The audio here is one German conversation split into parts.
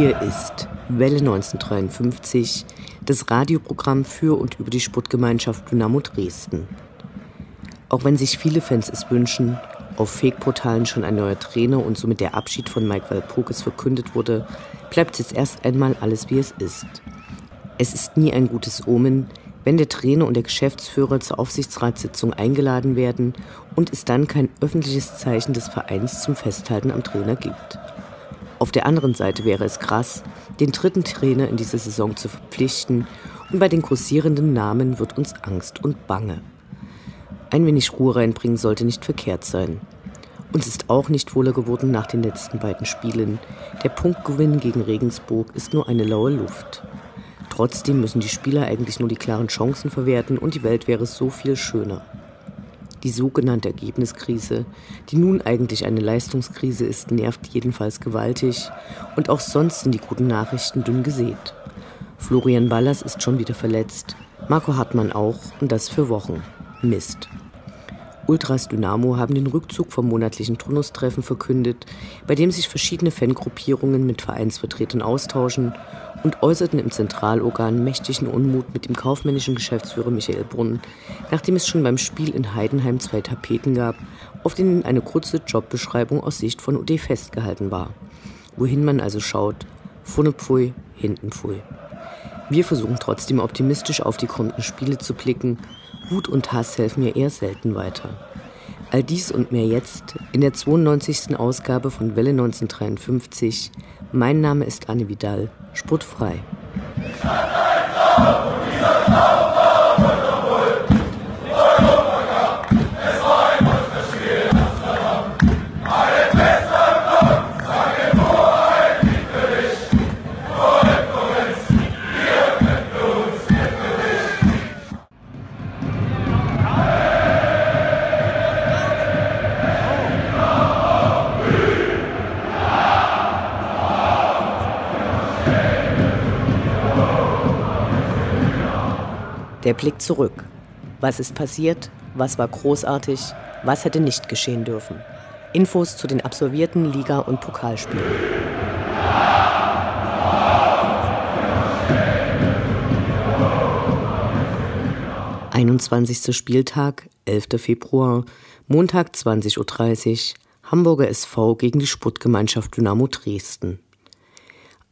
Welle 1953, das Radioprogramm für und über die Sportgemeinschaft Dynamo Dresden. Auch wenn sich viele Fans es wünschen, auf Fake-Portalen schon ein neuer Trainer und somit der Abschied von Mike Walpurgis verkündet wurde, bleibt jetzt erst einmal alles wie es ist. Es ist nie ein gutes Omen, wenn der Trainer und der Geschäftsführer zur Aufsichtsratssitzung eingeladen werden und es dann kein öffentliches Zeichen des Vereins zum Festhalten am Trainer gibt. Auf der anderen Seite wäre es krass, den dritten Trainer in dieser Saison zu verpflichten und bei den kursierenden Namen wird uns Angst und Bange. Ein wenig Ruhe reinbringen sollte nicht verkehrt sein. Uns ist auch nicht wohler geworden nach den letzten beiden Spielen. Der Punktgewinn gegen Regensburg ist nur eine laue Luft. Trotzdem müssen die Spieler eigentlich nur die klaren Chancen verwerten und die Welt wäre so viel schöner. Die sogenannte Ergebniskrise, die nun eigentlich eine Leistungskrise ist, nervt jedenfalls gewaltig und auch sonst sind die guten Nachrichten dünn gesät. Florian Ballas ist schon wieder verletzt, Marco Hartmann auch und das für Wochen. Mist. Ultras Dynamo haben den Rückzug vom monatlichen Turnustreffen verkündet, bei dem sich verschiedene Fangruppierungen mit Vereinsvertretern austauschen und äußerten im Zentralorgan mächtigen Unmut mit dem kaufmännischen Geschäftsführer Michael Brunn, nachdem es schon beim Spiel in Heidenheim zwei Tapeten gab, auf denen eine kurze Jobbeschreibung aus Sicht von UD festgehalten war. Wohin man also schaut, vorne pfui, hinten pfui. Wir versuchen trotzdem optimistisch auf die kommenden Spiele zu blicken. Wut und Hass helfen mir eher selten weiter. All dies und mehr jetzt in der 92. Ausgabe von Welle 1953. Mein Name ist Anne Vidal, sportfrei. Ich Der Blick zurück. Was ist passiert? Was war großartig? Was hätte nicht geschehen dürfen? Infos zu den absolvierten Liga- und Pokalspielen. Einundzwanzigster Spieltag, 11. Februar, Montag 20.30 Uhr, Hamburger SV gegen die Sportgemeinschaft Dynamo Dresden.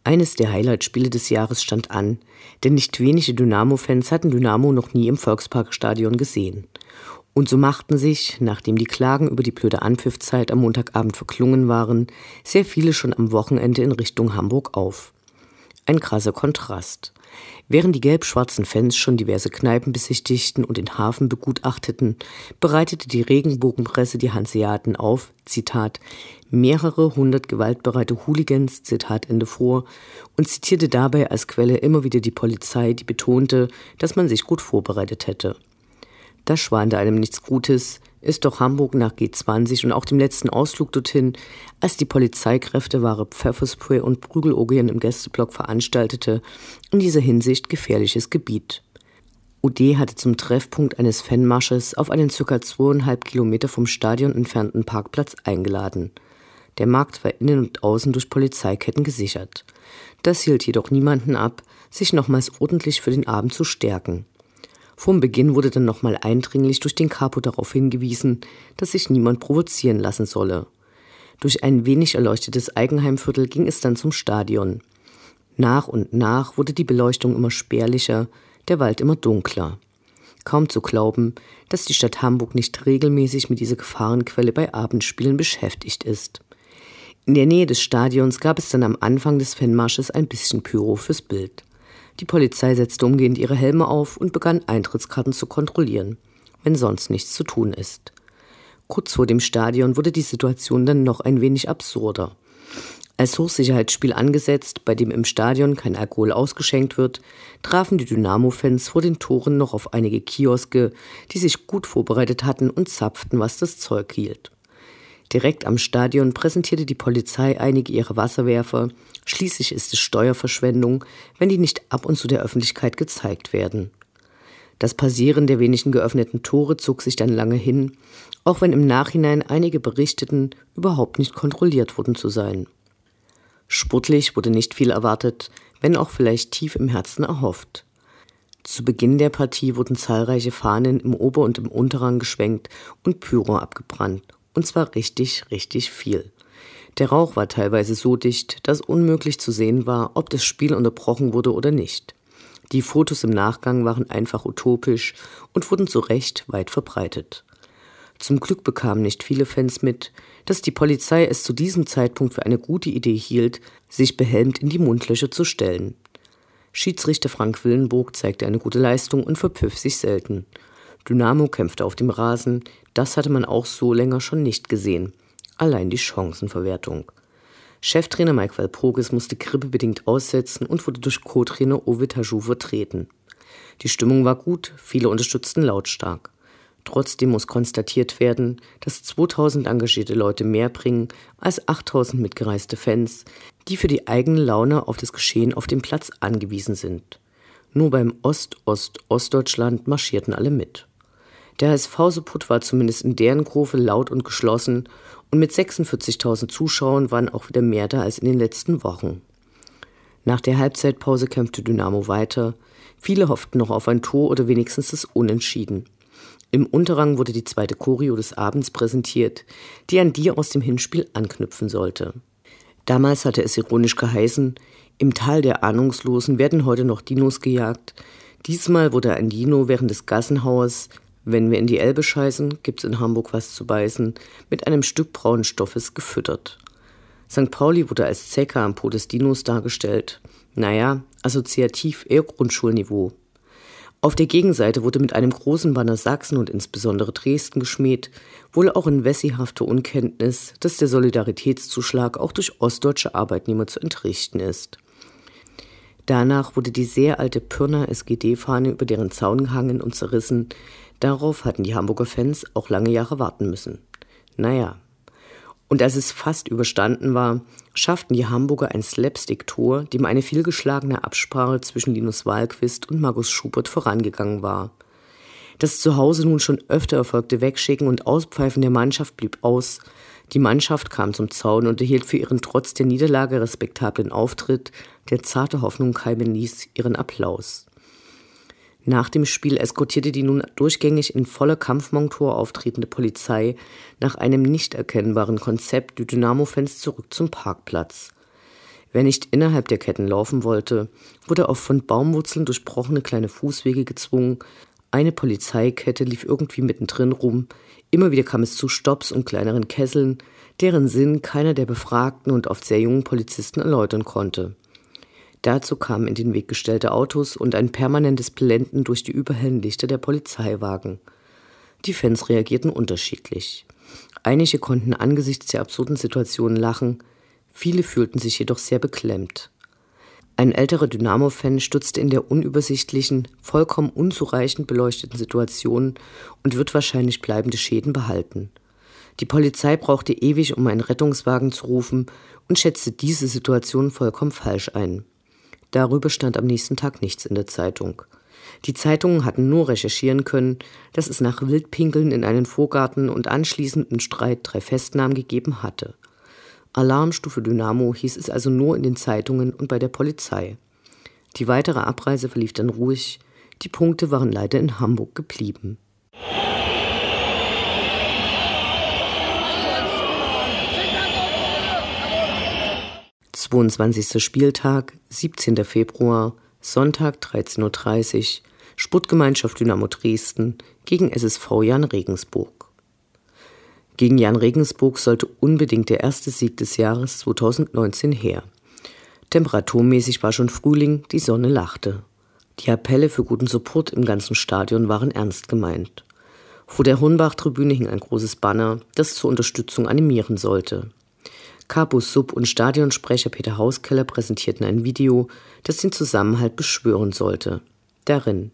Eines der Highlight-Spiele des Jahres stand an, denn nicht wenige Dynamo-Fans hatten Dynamo noch nie im Volksparkstadion gesehen. Und so machten sich, nachdem die Klagen über die blöde Anpfiffzeit am Montagabend verklungen waren, sehr viele schon am Wochenende in Richtung Hamburg auf. Ein krasser Kontrast. Während die gelb-schwarzen Fans schon diverse Kneipen besichtigten und den Hafen begutachteten, bereitete die Regenbogenpresse die Hanseaten auf, Zitat, mehrere hundert gewaltbereite Hooligans, Zitat Ende vor, und zitierte dabei als Quelle immer wieder die Polizei, die betonte, dass man sich gut vorbereitet hätte. Das schwante einem nichts Gutes, ist doch Hamburg nach G20 und auch dem letzten Ausflug dorthin, als die Polizeikräfte wahre Pfefferspray und Prügelorgien im Gästeblock veranstaltete, in dieser Hinsicht gefährliches Gebiet. UD hatte zum Treffpunkt eines Fanmarsches auf einen ca. zweieinhalb Kilometer vom Stadion entfernten Parkplatz eingeladen. Der Markt war innen und außen durch Polizeiketten gesichert. Das hielt jedoch niemanden ab, sich nochmals ordentlich für den Abend zu stärken. Vom Beginn wurde dann nochmal eindringlich durch den Capo darauf hingewiesen, dass sich niemand provozieren lassen solle. Durch ein wenig erleuchtetes Eigenheimviertel ging es dann zum Stadion. Nach und nach wurde die Beleuchtung immer spärlicher, der Wald immer dunkler. Kaum zu glauben, dass die Stadt Hamburg nicht regelmäßig mit dieser Gefahrenquelle bei Abendspielen beschäftigt ist. In der Nähe des Stadions gab es dann am Anfang des Fanmarsches ein bisschen Pyro fürs Bild. Die Polizei setzte umgehend ihre Helme auf und begann Eintrittskarten zu kontrollieren. wenn sonst nichts zu tun ist. Kurz vor dem Stadion wurde die Situation dann noch ein wenig absurder. Als Hochsicherheitsspiel angesetzt, bei dem im Stadion kein Alkohol ausgeschenkt wird, trafen die Dynamo-Fans vor den Toren noch auf einige Kioske, die sich gut vorbereitet hatten und zapften, was das Zeug hielt. Direkt am Stadion präsentierte die Polizei einige ihrer Wasserwerfer. Schließlich ist es Steuerverschwendung, wenn die nicht ab und zu der Öffentlichkeit gezeigt werden. Das Passieren der wenigen geöffneten Tore zog sich dann lange hin, auch wenn im Nachhinein einige berichteten, überhaupt nicht kontrolliert worden zu sein. Sportlich wurde nicht viel erwartet, wenn auch vielleicht tief im Herzen erhofft. Zu Beginn der Partie wurden zahlreiche Fahnen im Ober- und im Unterrang geschwenkt und Pyro abgebrannt. Und zwar richtig, richtig viel. Der Rauch war teilweise so dicht, dass unmöglich zu sehen war, ob das Spiel unterbrochen wurde oder nicht. Die Fotos im Nachgang waren einfach utopisch und wurden zu Recht weit verbreitet. Zum Glück bekamen nicht viele Fans mit, dass die Polizei es zu diesem Zeitpunkt für eine gute Idee hielt, sich behelmt in die Mundlöcher zu stellen. Schiedsrichter Frank Willenburg zeigte eine gute Leistung und verpfiff sich selten. Dynamo kämpfte auf dem Rasen, das hatte man auch so länger schon nicht gesehen. Allein die Chancenverwertung. Cheftrainer Mike Walpurgis musste grippebedingt aussetzen und wurde durch Co-Trainer Ovid Hajou vertreten. Die Stimmung war gut, viele unterstützten lautstark. Trotzdem muss konstatiert werden, dass 2000 engagierte Leute mehr bringen als 8000 mitgereiste Fans, die für die eigene Laune auf das Geschehen auf dem Platz angewiesen sind. Nur beim Ost-Ost-Ostdeutschland marschierten alle mit. Der HSV-Support war zumindest in deren Kurve laut und geschlossen und mit 46.000 Zuschauern waren auch wieder mehr da als in den letzten Wochen. Nach der Halbzeitpause kämpfte Dynamo weiter. Viele hofften noch auf ein Tor oder wenigstens das Unentschieden. Im Unterrang wurde die zweite Choreo des Abends präsentiert, die an die aus dem Hinspiel anknüpfen sollte. Damals hatte es ironisch geheißen, im Tal der Ahnungslosen werden heute noch Dinos gejagt. Diesmal wurde ein Dino während des Gassenhauers, wenn wir in die Elbe scheißen, gibt's in Hamburg was zu beißen, mit einem Stück braunen Stoffes gefüttert. St. Pauli wurde als Zecke am Po des Dinos dargestellt. Naja, assoziativ eher Grundschulniveau. Auf der Gegenseite wurde mit einem großen Banner Sachsen und insbesondere Dresden geschmäht, wohl auch in wessihafter Unkenntnis, dass der Solidaritätszuschlag auch durch ostdeutsche Arbeitnehmer zu entrichten ist. Danach wurde die sehr alte Pirner SGD-Fahne über deren Zaun gehangen und zerrissen. Darauf hatten die Hamburger Fans auch lange Jahre warten müssen. Naja, und als es fast überstanden war, schafften die Hamburger ein Slapstick-Tor, dem eine vielgeschlagene Absprache zwischen Linus Wahlquist und Markus Schubert vorangegangen war. Das zu Hause nun schon öfter erfolgte Wegschicken und Auspfeifen der Mannschaft blieb aus. Die Mannschaft kam zum Zaun und erhielt für ihren trotz der Niederlage respektablen Auftritt, der zarte Hoffnung keimen ließ, ihren Applaus. Nach dem Spiel eskortierte die nun durchgängig in voller Kampfmontur auftretende Polizei nach einem nicht erkennbaren Konzept die Dynamo-Fans zurück zum Parkplatz. Wer nicht innerhalb der Ketten laufen wollte, wurde auf von Baumwurzeln durchbrochene kleine Fußwege gezwungen. Eine Polizeikette lief irgendwie mittendrin rum. Immer wieder kam es zu Stopps und kleineren Kesseln, deren Sinn keiner der befragten und oft sehr jungen Polizisten erläutern konnte. Dazu kamen in den Weg gestellte Autos und ein permanentes Blenden durch die überhellen Lichter der Polizeiwagen. Die Fans reagierten unterschiedlich. Einige konnten angesichts der absurden Situation lachen, viele fühlten sich jedoch sehr beklemmt. Ein älterer Dynamo-Fan stürzte in der unübersichtlichen, vollkommen unzureichend beleuchteten Situation und wird wahrscheinlich bleibende Schäden behalten. Die Polizei brauchte ewig, um einen Rettungswagen zu rufen und schätzte diese Situation vollkommen falsch ein. Darüber stand am nächsten Tag nichts in der Zeitung. Die Zeitungen hatten nur recherchieren können, dass es nach Wildpinkeln in einen Vorgarten und anschließenden Streit drei Festnahmen gegeben hatte. Alarmstufe Dynamo hieß es also nur in den Zeitungen und bei der Polizei. Die weitere Abreise verlief dann ruhig, die Punkte waren leider in Hamburg geblieben. 22. Spieltag, 17. Februar, Sonntag 13.30 Uhr, Sportgemeinschaft Dynamo Dresden gegen SSV Jan Regensburg. Gegen Jan Regensburg sollte unbedingt der erste Sieg des Jahres 2019 her. Temperaturmäßig war schon Frühling, die Sonne lachte. Die Appelle für guten Support im ganzen Stadion waren ernst gemeint. Vor der Hornbach-Tribüne hing ein großes Banner, das zur Unterstützung animieren sollte. Capus Sub und Stadionsprecher Peter Hauskeller präsentierten ein Video, das den Zusammenhalt beschwören sollte. Darin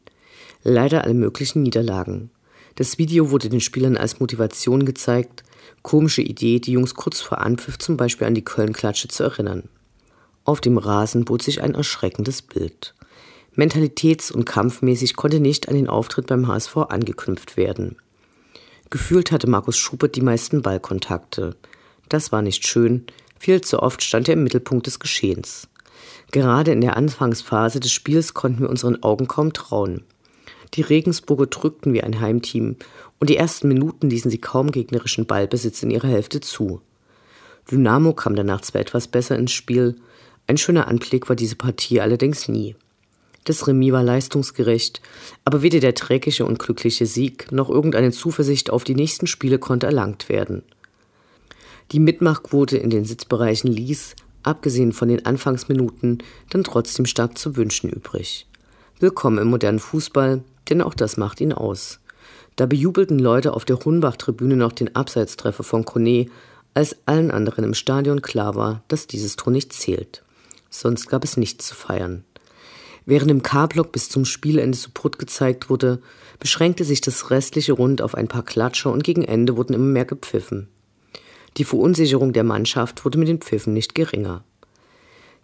leider alle möglichen Niederlagen. Das Video wurde den Spielern als Motivation gezeigt. Komische Idee, die Jungs kurz vor Anpfiff zum Beispiel an die Köln-Klatsche zu erinnern. Auf dem Rasen bot sich ein erschreckendes Bild. Mentalitäts- und kampfmäßig konnte nicht an den Auftritt beim HSV angeknüpft werden. Gefühlt hatte Markus Schubert die meisten Ballkontakte. Das war nicht schön, viel zu oft stand er im Mittelpunkt des Geschehens. Gerade in der Anfangsphase des Spiels konnten wir unseren Augen kaum trauen. Die Regensburger drückten wie ein Heimteam und die ersten Minuten ließen sie kaum gegnerischen Ballbesitz in ihrer Hälfte zu. Dynamo kam danach zwar etwas besser ins Spiel, ein schöner Anblick war diese Partie allerdings nie. Das Remis war leistungsgerecht, aber weder der trägische und glückliche Sieg noch irgendeine Zuversicht auf die nächsten Spiele konnte erlangt werden. Die Mitmachquote in den Sitzbereichen ließ, abgesehen von den Anfangsminuten, dann trotzdem stark zu wünschen übrig. Willkommen im modernen Fußball, denn auch das macht ihn aus. Da bejubelten Leute auf der Hunbach-Tribüne noch den Abseitstreffer von Kone, als allen anderen im Stadion klar war, dass dieses Tor nicht zählt. Sonst gab es nichts zu feiern. Während im K-Block bis zum Spielende Support gezeigt wurde, beschränkte sich das restliche Rund auf ein paar Klatscher und gegen Ende wurden immer mehr gepfiffen. Die Verunsicherung der Mannschaft wurde mit den Pfiffen nicht geringer.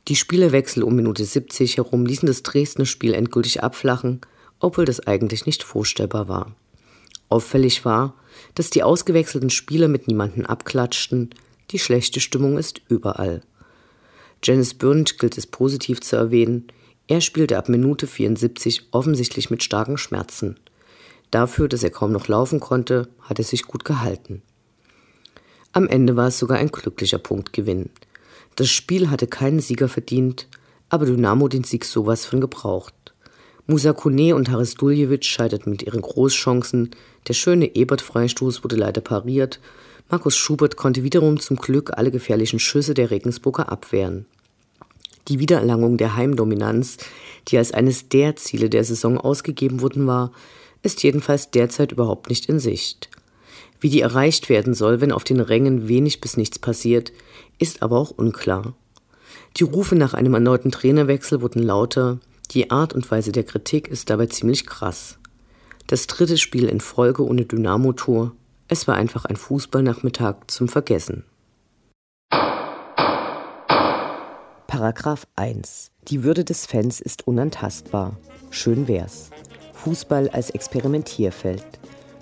Die Spielerwechsel um Minute 70 herum ließen das Dresdner Spiel endgültig abflachen, obwohl das eigentlich nicht vorstellbar war. Auffällig war, dass die ausgewechselten Spieler mit niemanden abklatschten, die schlechte Stimmung ist überall. Janice Bürnt gilt es positiv zu erwähnen, er spielte ab Minute 74 offensichtlich mit starken Schmerzen. Dafür, dass er kaum noch laufen konnte, hat er sich gut gehalten. Am Ende war es sogar ein glücklicher Punktgewinn. Das Spiel hatte keinen Sieger verdient, aber Dynamo den Sieg sowas von gebraucht. Musa Kone und Haris Duljevic scheiterten mit ihren Großchancen, der schöne Ebert-Freistoß wurde leider pariert, Markus Schubert konnte wiederum zum Glück alle gefährlichen Schüsse der Regensburger abwehren. Die Wiedererlangung der Heimdominanz, die als eines der Ziele der Saison ausgegeben worden war, ist jedenfalls derzeit überhaupt nicht in Sicht. Wie die erreicht werden soll, wenn auf den Rängen wenig bis nichts passiert, ist aber auch unklar. Die Rufe nach einem erneuten Trainerwechsel wurden lauter, die Art und Weise der Kritik ist dabei ziemlich krass. Das dritte Spiel in Folge ohne Dynamo-Tor, es war einfach ein Fußballnachmittag zum Vergessen. Paragraph 1. Die Würde des Fans ist unantastbar. Schön wär's. Fußball als Experimentierfeld.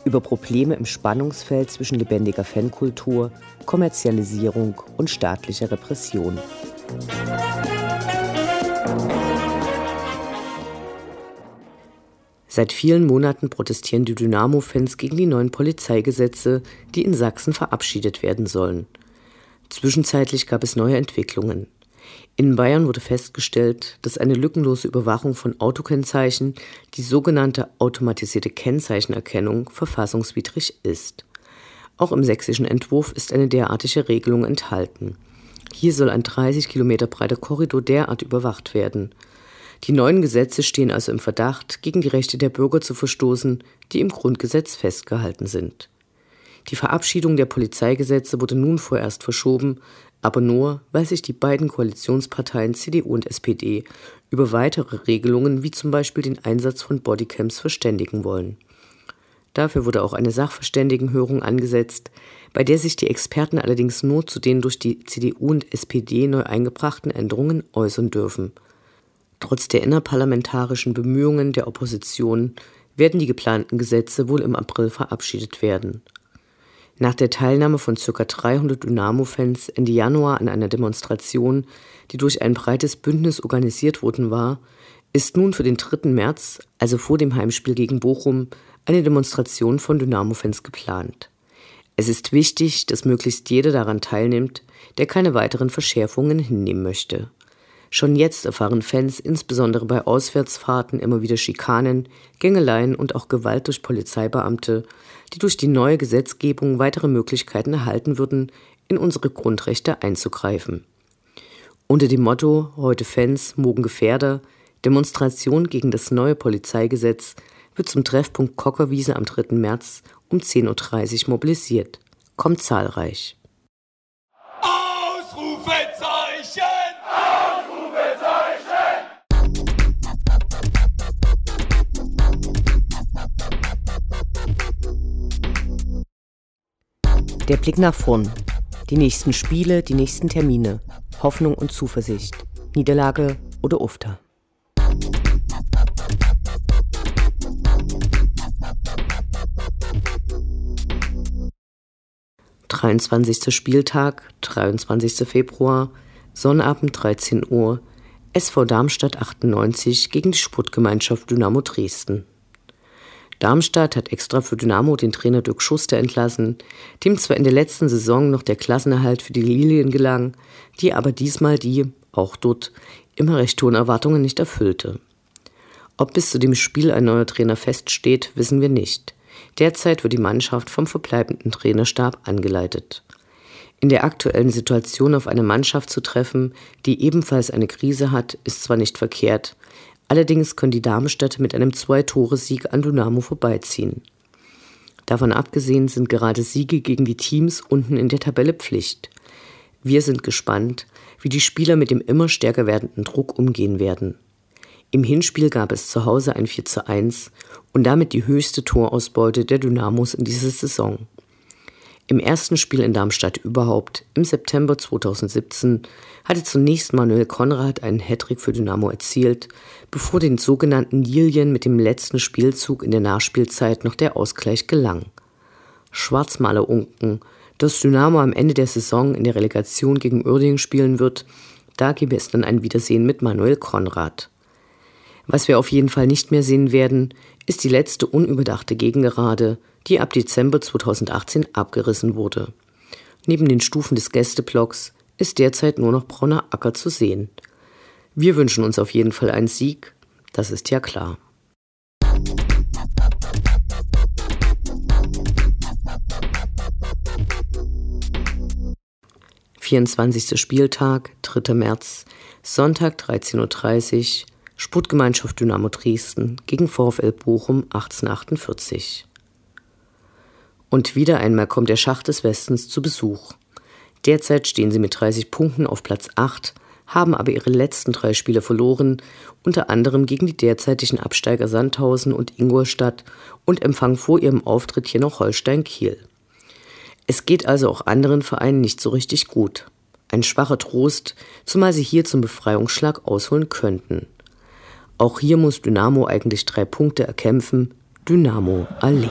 Über Probleme im Spannungsfeld zwischen lebendiger Fankultur, Kommerzialisierung und staatlicher Repression. Seit vielen Monaten protestieren die Dynamo-Fans gegen die neuen Polizeigesetze, die in Sachsen verabschiedet werden sollen. Zwischenzeitlich gab es neue Entwicklungen. In Bayern wurde festgestellt, dass eine lückenlose Überwachung von Autokennzeichen, die sogenannte automatisierte Kennzeichenerkennung, verfassungswidrig ist. Auch im sächsischen Entwurf ist eine derartige Regelung enthalten. Hier soll ein 30 Kilometer breiter Korridor derart überwacht werden. Die neuen Gesetze stehen also im Verdacht, gegen die Rechte der Bürger zu verstoßen, die im Grundgesetz festgehalten sind. Die Verabschiedung der Polizeigesetze wurde nun vorerst verschoben, aber nur, weil sich die beiden Koalitionsparteien CDU und SPD über weitere Regelungen wie zum Beispiel den Einsatz von Bodycams verständigen wollen. Dafür wurde auch eine Sachverständigenhörung angesetzt, bei der sich die Experten allerdings nur zu den durch die CDU und SPD neu eingebrachten Änderungen äußern dürfen. Trotz der innerparlamentarischen Bemühungen der Opposition werden die geplanten Gesetze wohl im April verabschiedet werden. Nach der Teilnahme von ca. 300 Dynamo-Fans Ende Januar an einer Demonstration, die durch ein breites Bündnis organisiert worden war, ist nun für den 3. März, also vor dem Heimspiel gegen Bochum, eine Demonstration von Dynamo-Fans geplant. Es ist wichtig, dass möglichst jeder daran teilnimmt, der keine weiteren Verschärfungen hinnehmen möchte. Schon jetzt erfahren Fans insbesondere bei Auswärtsfahrten immer wieder Schikanen, Gängeleien und auch Gewalt durch Polizeibeamte, die durch die neue Gesetzgebung weitere Möglichkeiten erhalten würden, in unsere Grundrechte einzugreifen. Unter dem Motto Heute Fans, morgen Gefährder, Demonstration gegen das neue Polizeigesetz wird zum Treffpunkt Kockerwiese am 3. März um 10.30 Uhr mobilisiert. Kommt zahlreich. Der Blick nach vorn. Die nächsten Spiele, die nächsten Termine. Hoffnung und Zuversicht. Niederlage oder Ufter. 23. Spieltag, 23. Februar, Sonnabend 13 Uhr, SV Darmstadt 98 gegen die Sportgemeinschaft Dynamo Dresden. Darmstadt hat extra für Dynamo den Trainer Dirk Schuster entlassen, dem zwar in der letzten Saison noch der Klassenerhalt für die Lilien gelang, die aber diesmal die, auch dort, immer recht hohen Erwartungen nicht erfüllte. Ob bis zu dem Spiel ein neuer Trainer feststeht, wissen wir nicht. Derzeit wird die Mannschaft vom verbleibenden Trainerstab angeleitet. In der aktuellen Situation auf eine Mannschaft zu treffen, die ebenfalls eine Krise hat, ist zwar nicht verkehrt, allerdings können die Darmstädter mit einem Zwei-Tore-Sieg an Dynamo vorbeiziehen. Davon abgesehen sind gerade Siege gegen die Teams unten in der Tabelle Pflicht. Wir sind gespannt, wie die Spieler mit dem immer stärker werdenden Druck umgehen werden. Im Hinspiel gab es zu Hause ein 4 zu 1 und damit die höchste Torausbeute der Dynamos in dieser Saison. Im ersten Spiel in Darmstadt überhaupt, im September 2017, hatte zunächst Manuel Konrad einen Hattrick für Dynamo erzielt, bevor den sogenannten Lilien mit dem letzten Spielzug in der Nachspielzeit noch der Ausgleich gelang. Schwarzmaler unken, dass Dynamo am Ende der Saison in der Relegation gegen Uerdingen spielen wird, da gebe es dann ein Wiedersehen mit Manuel Konrad. Was wir auf jeden Fall nicht mehr sehen werden, ist die letzte unüberdachte Gegengerade, die ab Dezember 2018 abgerissen wurde. Neben den Stufen des Gästeblocks ist derzeit nur noch brauner Acker zu sehen. Wir wünschen uns auf jeden Fall einen Sieg, das ist ja klar. Vierundzwanzigster Spieltag, 3. März, Sonntag 13.30 Uhr, Sportgemeinschaft Dynamo Dresden gegen VfL Bochum 1848. Und wieder einmal kommt der Schacht des Westens zu Besuch. Derzeit stehen sie mit 30 Punkten auf Platz 8, haben aber ihre letzten drei Spiele verloren, unter anderem gegen die derzeitigen Absteiger Sandhausen und Ingolstadt und empfangen vor ihrem Auftritt hier noch Holstein Kiel. Es geht also auch anderen Vereinen nicht so richtig gut. Ein schwacher Trost, zumal sie hier zum Befreiungsschlag ausholen könnten. Auch hier muss Dynamo eigentlich drei Punkte erkämpfen. Dynamo Ali.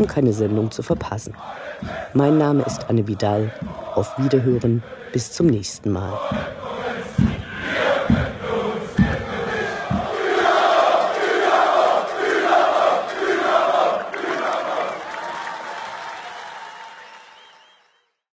um keine Sendung zu verpassen. Mein Name ist Anne Vidal. Auf Wiederhören. Bis zum nächsten Mal.